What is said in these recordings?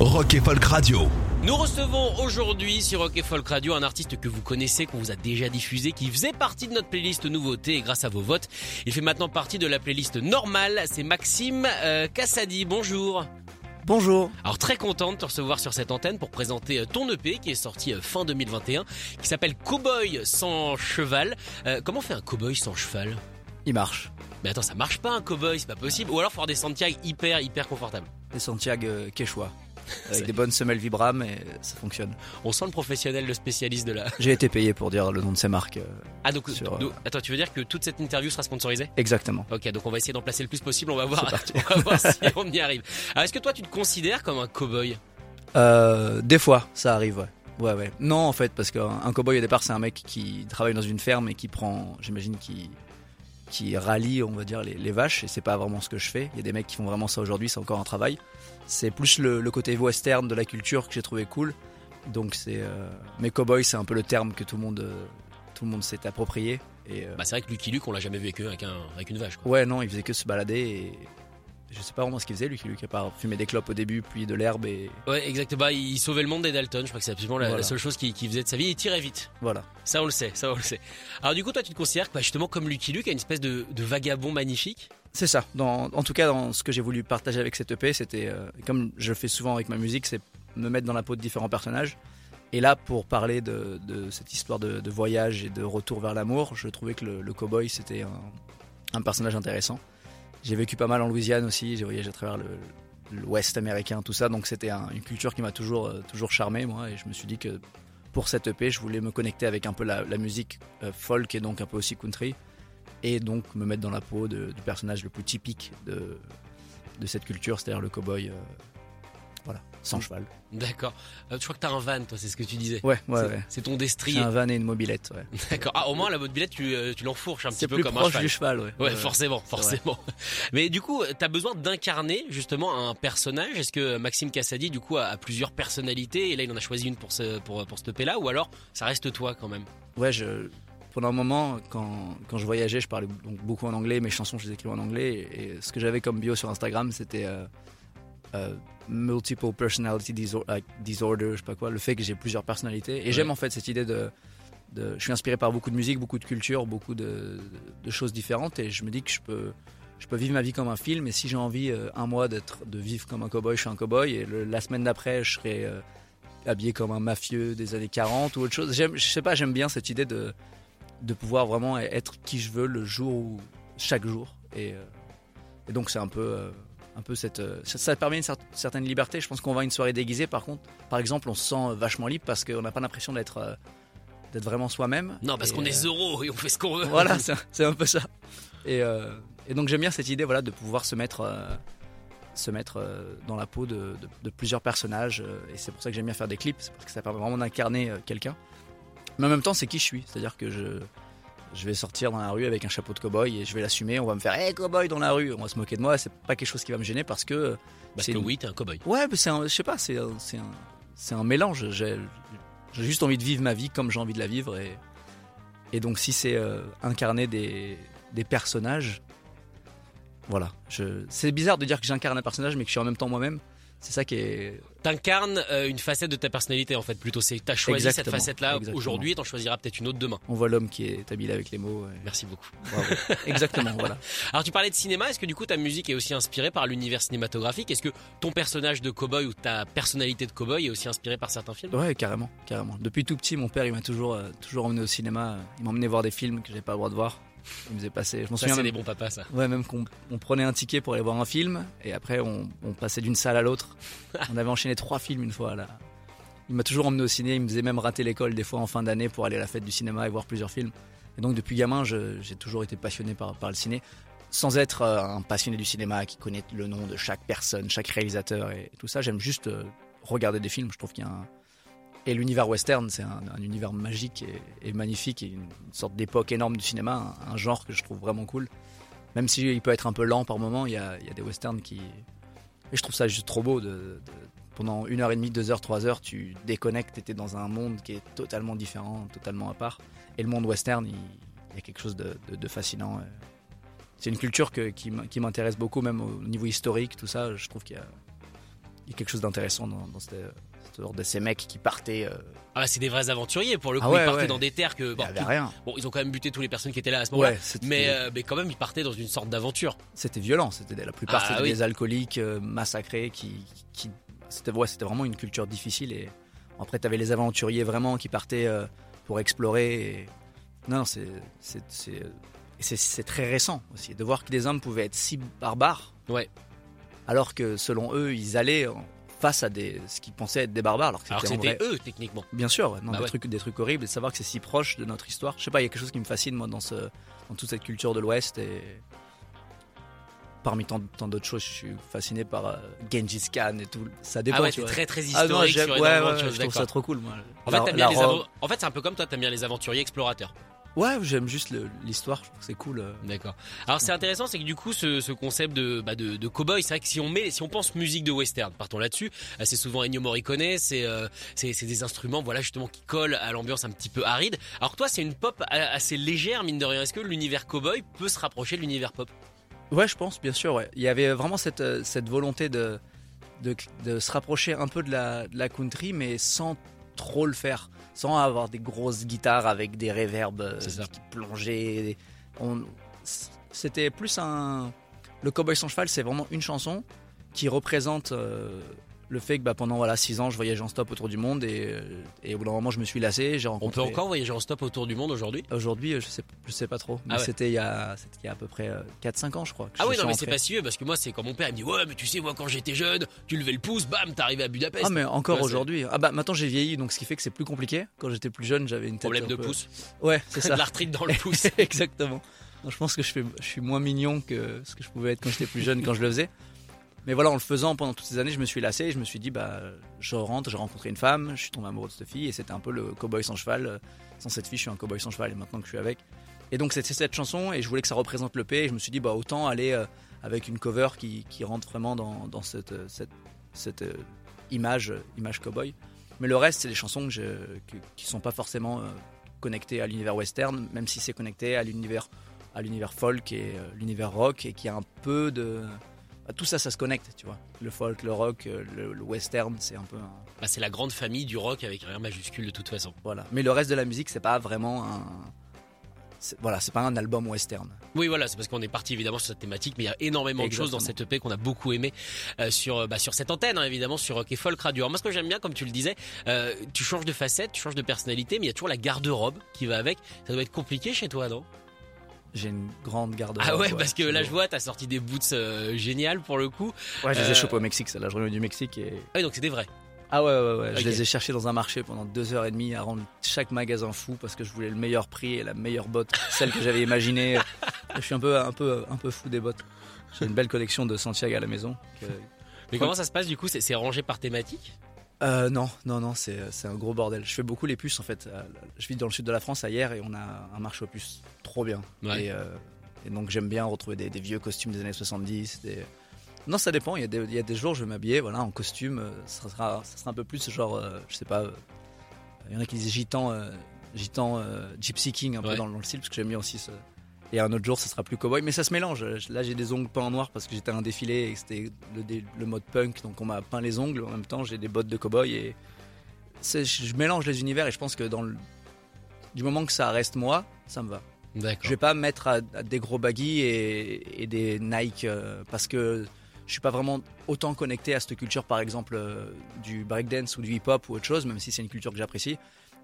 Rock et Folk Radio. Nous recevons aujourd'hui sur Rock et Folk Radio un artiste que vous connaissez, qu'on vous a déjà diffusé, qui faisait partie de notre playlist nouveauté et grâce à vos votes, il fait maintenant partie de la playlist normale. C'est Maxime euh, Cassadi. Bonjour. Bonjour. Alors très content de te recevoir sur cette antenne pour présenter euh, ton EP qui est sorti euh, fin 2021, qui s'appelle Cowboy sans cheval. Euh, comment on fait un cowboy sans cheval? Il marche. Mais attends, ça marche pas un cowboy, c'est pas possible. Ou alors faut avoir des Santiago hyper hyper confortables. Des Santiago euh, Quechua. Avec des bonnes semelles Vibram et ça fonctionne. On sent le professionnel, le spécialiste de la. J'ai été payé pour dire le nom de ces marques. euh, Ah donc, Sur, euh, donc- attends, tu veux dire que toute cette interview sera sponsorisée? Exactement. Ok, donc on va essayer d'en placer le plus possible. On va voir, on va voir si on y arrive. Alors est-ce que toi tu te considères comme un cowboy? Euh, des fois, ça arrive, ouais. Ouais, ouais. Non, en fait, parce qu'un un cowboy au départ, c'est un mec qui travaille dans une ferme et qui prend, j'imagine, qui qui rallie, on va dire, les, les vaches. Et c'est pas vraiment ce que je fais. Il y a des mecs qui font vraiment ça aujourd'hui. C'est encore un travail. C'est plus le, le côté western de la culture que j'ai trouvé cool. Donc c'est, euh... mais cowboy, c'est un peu le terme que tout le monde, euh, tout le monde s'est approprié. Et euh, Bah c'est vrai que Lucky Luke, on l'a jamais vu avec, un, avec une vache. Quoi. Ouais, non, il faisait que se balader et je sais pas vraiment ce qu'il faisait, lui, qui à part fumer des clopes au début, puis de l'herbe et Ouais, exactement. Bah, il sauvait le monde des Dalton. Je crois que c'est absolument la, Voilà. la seule chose qu'il faisait de sa vie. Il tirait vite. voilà. Ça on le sait, ça on le sait. Alors du coup, toi tu te considères bah, justement comme Lucky Luke, une espèce de, de vagabond magnifique? C'est ça. Dans, en tout cas, dans ce que j'ai voulu partager avec cette EP, c'était, euh, comme je le fais souvent avec ma musique, c'est me mettre dans la peau de différents personnages. Et là, pour parler de, de cette histoire de, de voyage et de retour vers l'amour, je trouvais que le, le cowboy, c'était un, un personnage intéressant. J'ai vécu pas mal en Louisiane aussi, j'ai voyagé à travers l'Ouest américain, tout ça, donc c'était un- une culture qui m'a toujours, euh, toujours charmé, moi, et je me suis dit que pour cette EP, je voulais me connecter avec un peu la, musique euh, folk et donc un peu aussi country, et donc me mettre dans la peau du personnage le plus typique de, de cette culture, c'est-à-dire le cowboy, euh, voilà, sans cheval. D'accord. Euh, je crois que t'as un van, toi, c'est ce que tu disais. Ouais, ouais, C'est- ouais. C'est ton destrier. un van et une mobilette, ouais. D'accord. Ah, au moins, la mobilette, tu, euh, tu l'enfourches un petit peu plus comme un proche cheval. du cheval, ouais. Ouais, forcément, forcément. Mais du coup, t'as besoin d'incarner justement un personnage. Est-ce que Maxime Cassadi, du coup, a, a plusieurs personnalités et là, il en a choisi une pour ce pour pour ce là ou alors ça reste toi quand même? Ouais, je, pendant un moment, quand, quand je voyageais, je parlais donc beaucoup en anglais, mes chansons, je les écrivais en anglais, et, ce que j'avais comme bio sur Instagram, c'était euh, euh, multiple personality like, disorder, je sais pas quoi, le fait que j'ai plusieurs personnalités. Et Ouais. j'aime en fait cette idée de, de, je suis inspiré par beaucoup de musique, beaucoup de culture, beaucoup de, de choses différentes, et je me dis que je peux, je peux vivre ma vie comme un film, et si j'ai envie euh, un mois d'être, de vivre comme un cowboy, je suis un cowboy, et le- la semaine d'après, je serai euh, habillé comme un mafieux des années 40 ou autre chose. J'aime, je sais pas, j'aime bien cette idée de, de pouvoir vraiment être qui je veux le jour où, chaque jour. Et, et donc c'est un peu, un peu cette, euh, ça, ça permet une cer- certaine liberté. Je pense qu'on va à une soirée déguisée, par contre, par exemple, on se sent vachement libre parce qu'on n'a pas l'impression d'être, euh, d'être vraiment soi-même. Non, parce qu'on est euh, euros et on fait ce qu'on veut. voilà, c'est un peu ça. Et, euh, et donc j'aime bien cette idée voilà, de pouvoir se mettre, euh, se mettre dans la peau de, de- de plusieurs personnages. et c'est pour ça que j'aime bien faire des clips, c'est parce que ça permet vraiment d'incarner quelqu'un. Mais en même temps, c'est qui je suis. C'est-à-dire que je, je vais sortir dans la rue avec un chapeau de cowboy et je vais l'assumer. On va me faire Hey cowboy dans la rue. On va se moquer de moi. C'est pas quelque chose qui va me gêner parce que. Parce c'est que une- oui, t'es un cowboy. Ouais, mais c'est un, je sais pas, c'est un, c'est un, c'est un mélange. J'ai, j'ai juste envie de vivre ma vie comme j'ai envie de la vivre et, et donc si c'est euh, incarner des, des personnages, voilà. Je, c'est bizarre de dire que j'incarne un personnage mais que je suis en même temps moi-même. C'est ça qui est. T'incarnes euh, une facette de ta personnalité en fait plutôt. C'est t'as choisi cette facette-là aujourd'hui et t'en choisiras peut-être une autre demain. On voit l'homme qui est habile avec les mots. et- Merci beaucoup. bravo. Exactement, voilà. Alors tu parlais de cinéma, est-ce que du coup ta musique est aussi inspirée par l'univers cinématographique? Est-ce que ton personnage de cowboy ou ta personnalité de cowboy est aussi inspirée par certains films? Ouais, carrément, carrément. Depuis tout petit, mon père, il m'a toujours, euh, toujours emmené au cinéma. Il m'a emmené voir des films que j'avais pas le droit de voir. Il me faisait passer. Je m'en souviens c'est des bons papas ça. Ouais, même qu'on on prenait un ticket pour aller voir un film et après on, on passait d'une salle à l'autre. on avait enchaîné trois films une fois là. Il m'a toujours emmené au ciné, il me faisait même rater l'école des fois en fin d'année pour aller à la fête du cinéma et voir plusieurs films. Et donc depuis gamin, j'ai toujours été passionné par, par le ciné. sans être euh, un passionné du cinéma qui connaît le nom de chaque personne, chaque réalisateur et tout ça, j'aime juste euh, regarder des films. Je trouve qu'il y a un... Et l'univers western, c'est un, un univers magique et, et magnifique et une, sorte d'époque énorme du cinéma, un, genre que je trouve vraiment cool. Même s'il peut être un peu lent par moment, il y a, des westerns qui. Et je trouve ça juste trop beau. Pendant une heure et demie, deux heures, trois heures, tu déconnectes, tu es dans un monde qui est totalement différent, totalement à part. Et le monde western, il, y a quelque chose de, fascinant. C'est une culture qui m'intéresse beaucoup, même au niveau historique, tout ça. Je trouve qu'il y a, quelque chose d'intéressant dans, cette sorte de ces mecs qui partaient. euh, Ah bah, c'est des vrais aventuriers pour le coup. Ah ouais, ils partaient ouais. dans des terres que il bon, y avait rien. bon, ils ont quand même buté toutes les personnes qui étaient là à ce moment-là. Ouais, Mais, euh, mais quand même, ils partaient dans une sorte d'aventure. C'était violent, c'était la plupart Ah c'était oui. des alcooliques euh, massacrés qui, qui c'était c'était vraiment une culture difficile et après tu avais les aventuriers vraiment qui partaient pour explorer et... non, non c'est c'est très récent aussi de voir que des hommes pouvaient être si barbares Ouais. alors que selon eux ils allaient en- face à des ce qu'ils pensaient être des barbares alors que c'était eux, techniquement. Bien sûr, ouais, non, Bah des, ouais. trucs, des trucs horribles et de savoir que c'est si proche de notre histoire. Je sais pas, il y a quelque chose qui me fascine moi dans, ce, dans toute cette culture de l'Ouest et parmi tant, tant d'autres choses, je suis fasciné par euh, Genghis Khan et tout. Ça dépend. Ah ouais, tu c'est très très Ah non, historique sur ouais, ouais, je trouve ça trop cool moi. La- en fait, c'est un peu comme toi, t'aimes bien les aventuriers explorateurs. Ouais, j'aime juste l'histoire, je trouve que c'est cool. euh. D'accord. Alors c'est intéressant, c'est que du coup ce, ce concept de, bah, de, de cowboy, c'est vrai que si on met, si on pense musique de western, partons là-dessus, euh, c'est souvent Ennio Morricone, c'est euh, c'est des instruments, voilà justement qui collent à l'ambiance un petit peu aride. Alors toi, c'est une pop assez légère mine de rien. Est-ce que l'univers cowboy peut se rapprocher de l'univers pop? Ouais, je pense, bien sûr. Ouais. Il y avait vraiment cette, euh, cette volonté de, de, de se rapprocher un peu de la, de la country, mais sans trop le faire, sans avoir des grosses guitares avec des reverbs euh, qui plongeaient. On- C'était plus un. Le Cowboy sans cheval, c'est vraiment une chanson qui représente euh, le fait que bah, pendant voilà, 6 ans, je voyageais en stop autour du monde et, euh, et au bout d'un moment, je me suis lassé. J'ai On peut encore voyager en stop autour du monde aujourd'hui? Aujourd'hui, euh, je sais, je sais pas trop, mais Ah ouais. c'était il, y a- c'était il y a à peu près 4-5 ans, je crois. que Ah je oui, non, mais c'est pas si vieux parce que moi, c'est quand mon père il me dit Ouais, mais tu sais, moi quand j'étais jeune, tu levais le pouce, bam, t'arrivais à Budapest. Ah mais encore Ouais, aujourd'hui. Ah bah maintenant j'ai vieilli donc ce qui fait que c'est plus compliqué. Quand j'étais plus jeune j'avais une tête Problème un de peu- pouce, Ouais c'est de ça. l'arthrite dans le pouce. Exactement. Donc, je pense que je, fais, je suis moins mignon que ce que je pouvais être quand j'étais plus jeune quand je le faisais. Mais voilà en le faisant pendant toutes ces années je me suis lassé et je me suis dit bah je rentre, j'ai rencontré une femme, je suis tombé amoureux de cette fille et c'était un peu le cowboy sans cheval. Sans cette fille je suis un cowboy sans cheval et maintenant que je suis avec. Et donc c'était cette chanson et je voulais que ça représente le P et je me suis dit bah autant aller euh, avec une cover qui, qui rentre vraiment dans, dans cette, euh, cette, cette euh, image, image cowboy. Mais le reste c'est des chansons que je, qui sont pas forcément connectées à l'univers western, même si c'est connecté à l'univers à l'univers folk et l'univers rock et qui a un peu de tout ça ça se connecte tu vois le folk le rock euh, le, le western c'est un peu un... Bah, c'est la grande famille du rock avec un R majuscule de toute façon. voilà mais le reste de la musique c'est pas vraiment un voilà c'est pas un album western Oui, voilà, c'est parce qu'on est parti évidemment sur cette thématique, mais il y a énormément de choses dans cette EP qu'on a beaucoup aimé euh, sur, euh, bah, sur cette antenne, hein, évidemment, sur Rock et Folk Radio. Alors, moi, ce que j'aime bien, comme tu le disais, euh, tu changes de facette, tu changes de personnalité, mais il y a toujours la garde-robe qui va avec. Ça doit être compliqué chez toi, non? J'ai une grande garde Ah ouais, parce que là, je vois, t'as sorti des boots euh, géniales pour le coup. ouais je les Euh, ai chopés au Mexique c'est là je reviens du Mexique et Ah oui, donc c'était vrai. ah ouais ouais ouais je les ai cherchés dans un marché pendant deux heures et demie à rendre chaque magasin fou parce que je voulais le meilleur prix et la meilleure botte celle que j'avais imaginée. Je suis un peu un peu un peu fou des bottes. J'ai une belle collection de Santiago à la maison que- Mais comment ça se passe du coup? C'est rangé par thématique? Euh, non, non, non, c'est c'est un gros bordel. Je fais beaucoup les puces en fait. Euh, Je vis dans le sud de la France à hier et on a un marché aux puces trop bien. Ouais. Et, euh, et donc j'aime bien retrouver des, des vieux costumes des années 70. Des... Non, ça dépend. Il y a des, il y a des jours je vais m'habiller voilà, en costume. euh, Ça sera, ça sera un peu plus genre, euh, je sais pas. euh, Il y en a qui disent gitan, euh, gitan euh, gypsy king un peu Ouais. dans, dans le style parce que j'aime bien aussi ce. Et un autre jour, ça sera plus cowboy, mais ça se mélange. Là, j'ai des ongles peints en noir parce que j'étais à un défilé et c'était le, mode punk, donc on m'a peint les ongles. En même temps, j'ai des bottes de cowboy et je mélange les univers et je pense que dans le, du moment que ça reste moi, ça me va. Je vais pas me mettre à, à des gros baggy et, et des Nike euh, parce que je suis pas vraiment autant connecté à cette culture, par exemple euh, du breakdance ou du hip-hop ou autre chose, même si c'est une culture que j'apprécie.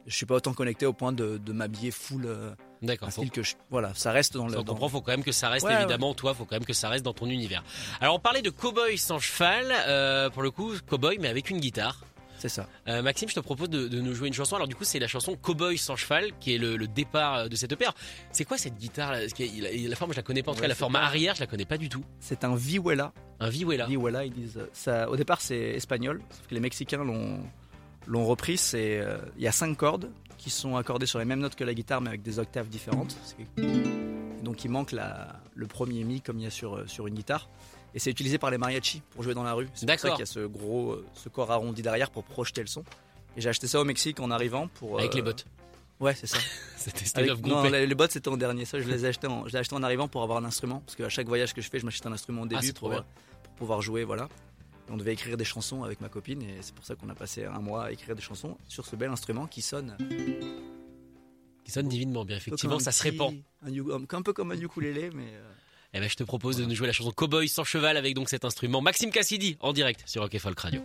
Je suis pas autant connecté au point de, de m'habiller full euh, D'accord. un style que je, voilà, ça reste dans le. On dans- comprend, faut quand même que ça reste Ouais, évidemment toi, faut quand même que ça reste dans ton univers. Alors on parlait de cowboy sans cheval, euh, pour le coup cowboy mais avec une guitare. C'est ça. Euh, Maxime, je te propose de, de nous jouer une chanson. Alors du coup, c'est la chanson Cowboy sans cheval qui est le, le départ de cette. Alors, C'est quoi cette guitare là La forme, je la connais pas. En tout Ouais, cas, la forme pas- arrière, je la connais pas du tout. C'est un vihuela. Un Vihuela. Vihuela, ils disent. euh, Ça, au départ, c'est espagnol, sauf que les Mexicains l'ont l'ont repris. C'est euh, il y a cinq cordes qui sont accordées sur les mêmes notes que la guitare, mais avec des octaves différentes. Donc il manque la, le premier mi comme il y a sur euh, sur une guitare. Et c'est utilisé par les mariachis pour jouer dans la rue. C'est pour ça qu'il y a ce gros, euh, ce corps arrondi derrière pour projeter le son. Et j'ai acheté ça au Mexique en arrivant pour. Avec euh, les bottes. Ouais, c'est ça. C'était Avec- non, les, bottes c'était en dernier. Ça, je les ai achetés en, je acheté en arrivant pour avoir un instrument. Parce qu'à chaque voyage que je fais, je m'achète un instrument au début Ah, trop pour, pour pouvoir jouer. Voilà. On devait écrire des chansons avec ma copine et c'est pour ça qu'on a passé un mois à écrire des chansons sur ce bel instrument qui sonne. Qui sonne divinement bien. Effectivement, ça se répand. Un, peu comme un ukulélé, mais. euh, Eh ben, je te propose de nous jouer la chanson Cowboy sans cheval avec donc cet instrument. Maxime Cassidy en direct sur Rock et Folk Radio.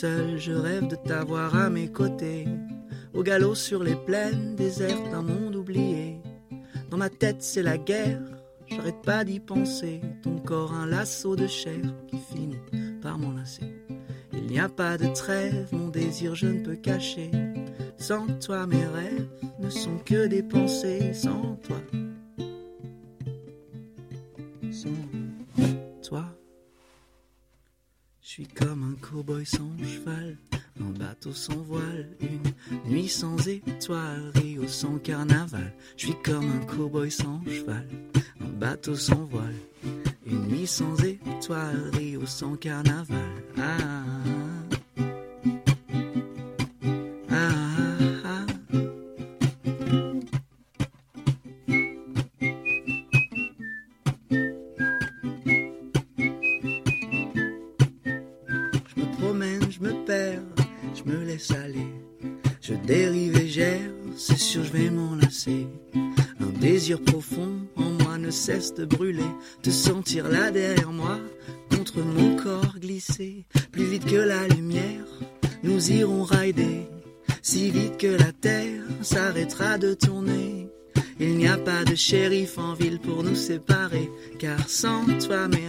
Seules, je rêve de t'avoir à mes côtés. Au galop sur les plaines désertes d'un monde oublié. Dans ma tête, c'est la guerre, j'arrête pas d'y penser. Ton corps, un lasso de chair qui finit par m'enlacer. Il n'y a pas de trêve, mon désir je ne peux cacher. Sans toi, mes rêves ne sont que des pensées. Sans toi, suis comme un cow-boy sans cheval, un bateau sans voile, une nuit sans étoiles, Rio sans carnaval. Je suis comme un cow-boy sans cheval, un bateau sans voile, une nuit sans étoiles, Rio sans carnaval. Ah, brûler. Te sentir là derrière moi, contre mon corps glisser. Plus vite que la lumière, nous irons rider. Si vite que la terre s'arrêtera de tourner. Il n'y a pas de shérif en ville pour nous séparer. Car sans toi, mes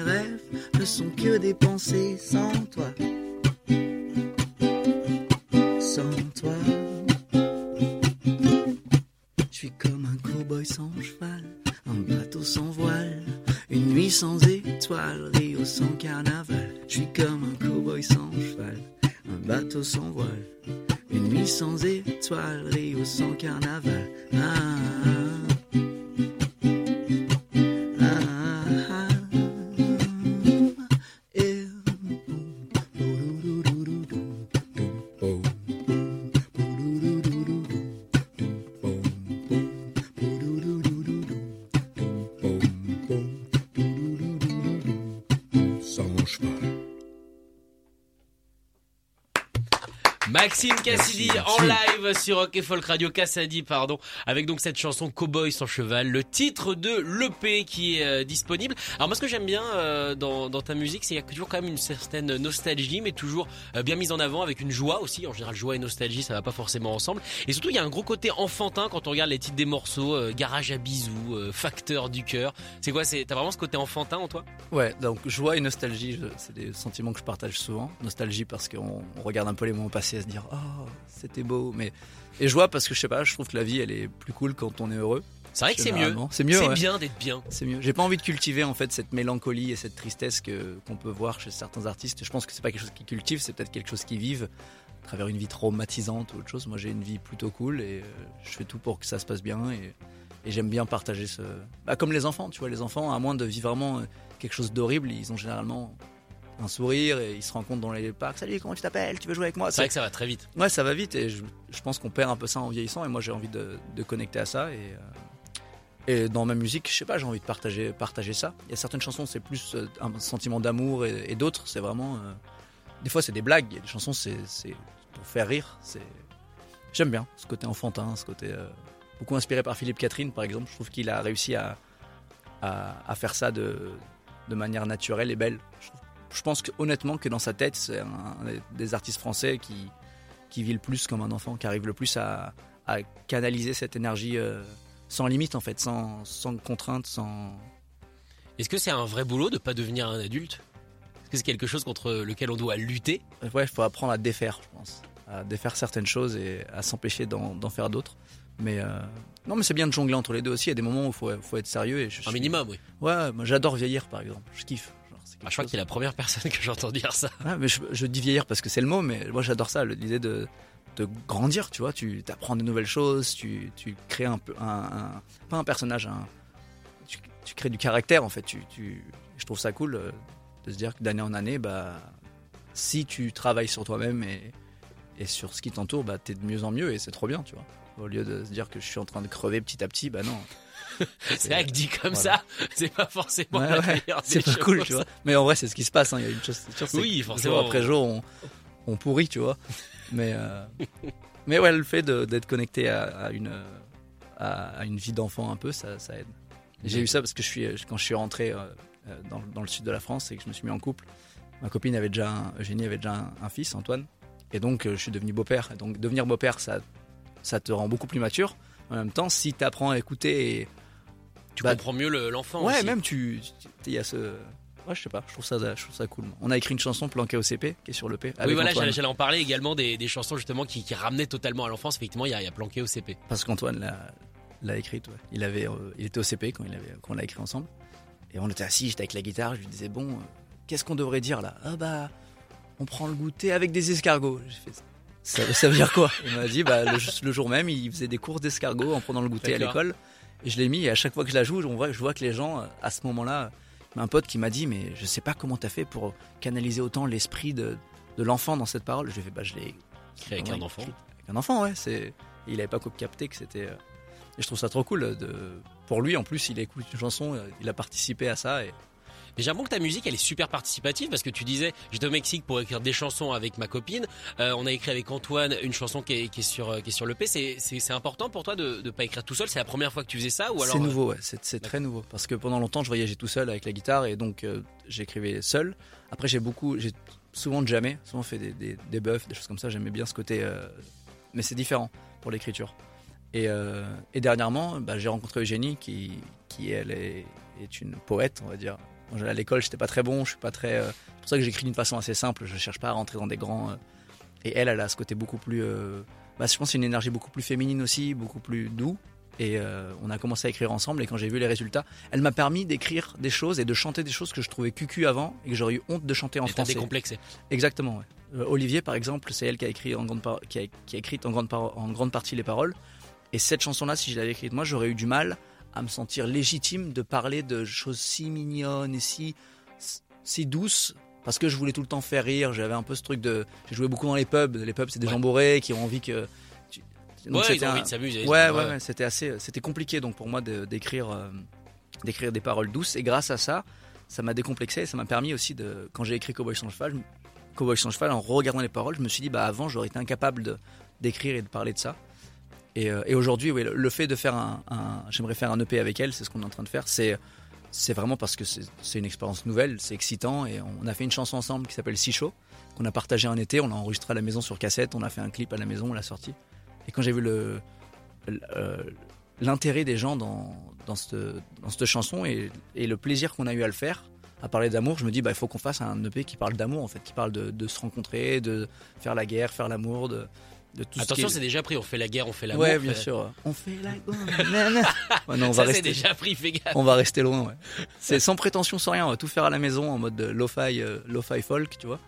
Sans Maxime Cassidy Merci, en live sur Rock et Folk Radio Cassidy pardon avec donc cette chanson Cowboy sans cheval le titre de l'EP qui est euh, disponible. Alors moi ce que j'aime bien euh, dans, dans ta musique c'est qu'il y a toujours quand même une certaine nostalgie mais toujours euh, bien mise en avant avec une joie aussi. En général joie et nostalgie ça va pas forcément ensemble. Et surtout il y a un gros côté enfantin quand on regarde les titres des morceaux euh, garage à bisous euh, facteur du cœur c'est quoi c'est t'as vraiment ce côté enfantin en toi? Ouais, donc joie et nostalgie, c'est des sentiments que je partage souvent. Nostalgie parce qu'on on regarde un peu les moments passés à se dire oh c'était beau, mais et joie parce que je sais pas, je trouve que la vie elle est plus cool quand on est heureux. c'est vrai que c'est mieux. C'est mieux. c'est ouais. bien d'être bien C'est mieux. J'ai pas envie de cultiver en fait cette mélancolie et cette tristesse que qu'on peut voir chez certains artistes. Je pense que c'est pas quelque chose qui cultive, c'est peut-être quelque chose qui vivent à travers une vie traumatisante ou autre chose. Moi, j'ai une vie plutôt cool et euh, je fais tout pour que ça se passe bien et, et j'aime bien partager ce. Bah, comme les enfants, tu vois, les enfants, à moins de vivre vraiment euh, quelque chose d'horrible, ils ont généralement un sourire et ils se rencontrent dans les parcs. Salut, comment tu t'appelles? Tu veux jouer avec moi? C'est vrai que ça va très vite Ouais, ça va vite et je, je pense qu'on perd un peu ça en vieillissant et moi j'ai envie de, de connecter à ça et, euh, et dans ma musique, je sais pas, j'ai envie de partager, partager ça. Il y a certaines chansons, c'est plus euh, un sentiment d'amour et, et d'autres, c'est vraiment. euh, des fois, c'est des blagues. Il y a des chansons, c'est pour faire rire. C'est J'aime bien ce côté enfantin, ce côté. euh, beaucoup inspiré par Philippe Catherine, par exemple. Je trouve qu'il a réussi à, à, à faire ça de, de manière naturelle et belle. Je, je pense honnêtement que dans sa tête, c'est un des artistes français qui, qui vit le plus comme un enfant, qui arrive le plus à, à canaliser cette énergie euh, sans limite en fait, sans, sans contrainte, sans... Est-ce que c'est un vrai boulot de pas devenir un adulte? Est-ce que c'est quelque chose contre lequel on doit lutter? Ouais, il faut apprendre à défaire, je pense. À défaire certaines choses et à s'empêcher d'en faire d'autres. Mais euh, non, mais c'est bien de jongler entre les deux aussi. Il y a des moments où il faut, faut être sérieux. Et je Un suis- minimum, oui. Ouais, j'adore vieillir par exemple. Je kiffe. Ah, je crois que t'es la première personne que j'entends dire ça. Ouais, mais je, je dis vieillir parce que c'est le mot, mais moi j'adore ça, l'idée de, de grandir, tu vois. Tu apprends de nouvelles choses, tu, tu crées un peu. Un, un- pas un personnage, un, tu, tu crées du caractère en fait. Tu, tu, je trouve ça cool euh, de se dire que d'année en année, bah, si tu travailles sur toi-même et, et sur ce qui t'entoure, bah, t'es de mieux en mieux et c'est trop bien, tu vois. Au lieu de se dire que je suis en train de crever petit à petit, bah non. C'est vrai que dit comme Voilà. ça, c'est pas forcément Ouais, ouais, c'est pas cool, choses. tu vois. Mais en vrai, c'est ce qui se passe. hein. Il y a une chose, sûr, Oui, forcément. Jour après jour, on, on pourrit, tu vois. Mais, euh, mais ouais, le fait d'être connecté à, à une, à, une vie d'enfant un peu, ça, ça aide. J'ai eu ça parce que je suis, quand je suis rentré euh, euh, dans, dans le sud de la France et que je me suis mis en couple, ma copine avait déjà, un, Eugénie avait déjà un, un fils, Antoine. Et donc, je suis devenu beau-père. Donc, devenir beau-père, ça, ça te rend beaucoup plus mature. En même temps, si tu apprends à écouter et Tu Bah, comprends mieux le- l'enfant Ouais, aussi. même tu. Il y a ce. Ouais, je sais pas, je trouve, ça, je trouve ça cool. On a écrit une chanson planquée au CP, qui est sur le P. Oui, voilà, j'allais en parler également des, des chansons justement qui, qui ramenaient totalement à l'enfance. Effectivement, il y, a, il y a planqué au CP. Parce qu'Antoine l'a, écrite, ouais. Il, avait, euh, il était au CP quand, il avait, quand on l'a écrit ensemble. Et on était assis, j'étais avec la guitare, je lui disais, bon, euh, qu'est-ce qu'on devrait dire là? Ah bah, on prend le goûter avec des escargots. J'ai fait, ça, ça veut dire quoi? Il m'a dit, bah, le, le jour même, il faisait des cours d'escargots en prenant le goûter à l'école. Et je l'ai mis, et à chaque fois que je la joue, on voit, je vois que les gens, euh, à ce moment-là, un pote qui m'a dit, mais je sais pas comment t'as fait pour canaliser autant l'esprit de, de l'enfant dans cette parole. Je lui ai fait, bah, je l'ai Créé avec un enfant. Avec un enfant, ouais. C'est... Il avait pas capté que c'était. euh, Et je trouve ça trop cool. euh, De... Pour lui, en plus, il écoute une chanson, euh, il a participé à ça. Et... Mais l'impression que ta musique, elle est super participative parce que tu disais, j'étais au Mexique pour écrire des chansons avec ma copine. Euh, on a écrit avec Antoine une chanson qui est, qui est sur, euh, qui est sur le P. C'est, c'est, c'est important pour toi de ne pas écrire tout seul? C'est la première fois que tu faisais ça ou alors c'est euh, nouveau, ouais. C'est, c'est très nouveau. Parce que pendant longtemps, je voyageais tout seul avec la guitare et donc euh, j'écrivais seul. Après, j'ai beaucoup. J'ai souvent jamais, souvent fait des, des, des buffs, des choses comme ça. J'aimais bien ce côté. euh, Mais c'est différent pour l'écriture. Et, euh, et dernièrement, bah, j'ai rencontré Eugénie qui, qui elle, est, est une poète, on va dire. À l'école, j'étais pas très bon, je suis pas très. euh, C'est pour ça que j'écris d'une façon assez simple. Je cherche pas à rentrer dans des grands. euh, Et elle, elle a ce côté beaucoup plus. euh, Bah, je pense que c'est une énergie beaucoup plus féminine aussi, beaucoup plus doux. Et euh, on a commencé à écrire ensemble. Et quand j'ai vu les résultats, elle m'a permis d'écrire des choses et de chanter des choses que je trouvais cucu avant et que j'aurais eu honte de chanter en et français. décomplexé. Exactement, ouais. Euh, Olivier, par exemple, c'est elle qui a écrit en grande, par- qui a, qui a écrit en grande, par- en grande partie les paroles. Et cette chanson-là, si je l'avais écrite moi, j'aurais eu du mal à me sentir légitime de parler de choses si mignonnes et si, si douces. Parce que je voulais tout le temps faire rire. J'avais un peu ce truc de. J'ai joué beaucoup dans les pubs. Les pubs, c'est des Ouais. gens bourrés qui ont envie que. tu- Donc ouais, ils ont un- envie de s'amuser. Ouais, ouais, ouais, c'était assez, c'était compliqué donc pour moi d'écrire, euh, d'écrire des paroles douces. Et grâce à ça, ça m'a décomplexé et ça m'a permis aussi de, quand j'ai écrit Cowboy sans cheval, Cowboy sans cheval, en regardant les paroles, je me suis dit, bah avant, j'aurais été incapable d'écrire et de parler de ça. Et, euh, et aujourd'hui, le, fait de faire un, j'aimerais faire un EP avec elle, c'est ce qu'on est en train de faire. C'est vraiment parce que c'est une expérience nouvelle, c'est excitant et on a fait une chanson ensemble qui s'appelle Si chaud qu'on a partagé un été, on l'a enregistré à la maison sur cassette, on a fait un clip à la maison, on l'a sorti. Et quand j'ai vu euh, l'intérêt des gens dans, cette, chanson et, le plaisir qu'on a eu à le faire, à parler d'amour, je me dis bah il faut qu'on fasse un EP qui parle d'amour en fait, qui parle de, se rencontrer, de faire la guerre, faire l'amour, de tout Attention, ce c'est déjà pris. On fait la guerre, on fait l'amour. Ouais, bien fait- sûr. On fait la. Ouais, non, on va Ça, c'est rester déjà pris, fais gaffe. on va rester loin, ouais. C'est sans prétention, sans rien. On va tout faire à la maison en mode euh, lo-fi, euh, lo-fi folk, tu vois.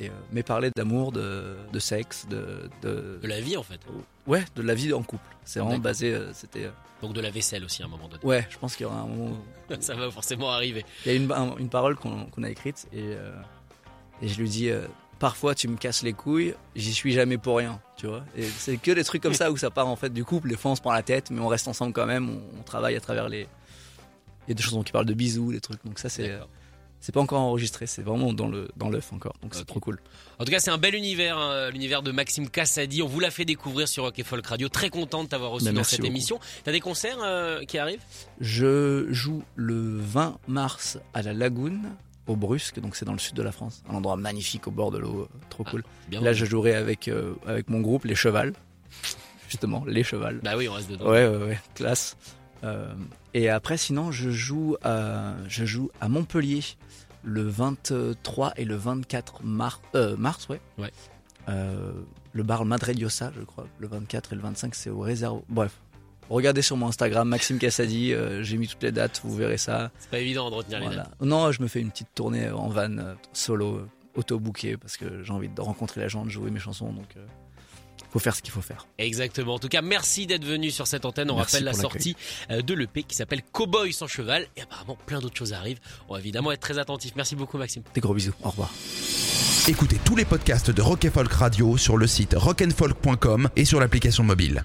Et, euh, mais parler d'amour, de, de sexe, de, de, De la vie, en fait. ouais, de la vie en couple. C'est vraiment basé. euh, C'était. euh, Donc de la vaisselle aussi, à un moment donné. Ouais, je pense qu'il y aura un moment. où- Ça va forcément arriver. Il y a une, un- une parole qu'on qu'on a écrite et, euh, et je lui dis euh, parfois tu me casses les couilles, j'y suis jamais pour rien, tu vois. C'est que des trucs comme ça où ça part en fait du couple. Des fois on se prend la tête, mais on reste ensemble quand même. On, on travaille à travers les. Il y a des chansons qui parlent de bisous, des trucs. Donc ça c'est. C'est pas encore enregistré, c'est vraiment dans le dans l'œuf encore, donc c'est trop cool. En tout cas, c'est un bel univers, hein, l'univers de Maxime Cassadi. On vous l'a fait découvrir sur Rock et Folk Radio. Très content de t'avoir reçu Ben, dans cette beaucoup. émission. T'as des concerts euh, qui arrivent? Je joue le 20 mars à la Lagune, au Brusque, donc c'est dans le sud de la France, un endroit magnifique au bord de l'eau, euh, trop cool. Bien Là, je jouerai avec euh, avec mon groupe Les Chevals, justement les Chevals. Bah oui, on reste dedans. Ouais, ouais, ouais, classe. Euh, et après, sinon, je joue à, je joue à Montpellier le 23 et le 24 mars, euh, mars, ouais. Ouais. Le bar Madrediosa, je crois. Le 24 et le 25, c'est au réserve. Bref. Regardez sur mon Instagram, Maxime Cassadi, euh, j'ai mis toutes les dates, vous verrez ça. C'est pas évident de retenir les dates. Non, je me fais une petite tournée en van, euh, solo, euh, auto-booké, parce que j'ai envie de rencontrer les gens, de jouer mes chansons, donc euh, faut faire ce qu'il faut faire. Exactement. En tout cas, merci d'être venu sur cette antenne. On Merci rappelle la sortie euh, de l'EP qui s'appelle Cowboy sans cheval. Et apparemment, plein d'autres choses arrivent. On va évidemment être très attentifs. Merci beaucoup, Maxime. Des gros bisous, au revoir. Écoutez tous les podcasts de Rock Folk Radio sur le site rockandfolk.com et sur l'application mobile.